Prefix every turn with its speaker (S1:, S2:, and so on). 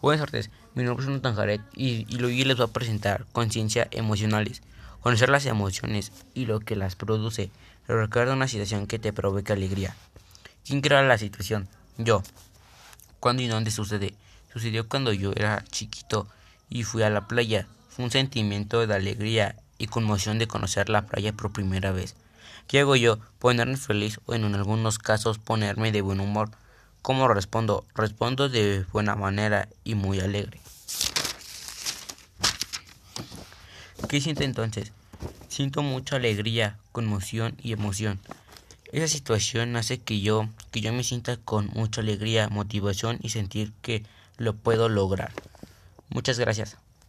S1: Buenas tardes, mi nombre es Nutanjaret y, y hoy les voy a presentar conciencia emocionales. Conocer las emociones y lo que las produce. Recuerda una situación que te provoca alegría. ¿Quién crea la situación? Yo. ¿Cuándo y dónde sucede? Sucedió cuando yo era chiquito y fui a la playa. Fue un sentimiento de alegría y conmoción de conocer la playa por primera vez. ¿Qué hago yo? Ponerme feliz o en algunos casos ponerme de buen humor. ¿Cómo respondo? Respondo de buena manera y muy alegre. ¿Qué siento entonces? Siento mucha alegría, conmoción y emoción. Esa situación hace que yo, que yo me sienta con mucha alegría, motivación y sentir que lo puedo lograr. Muchas gracias.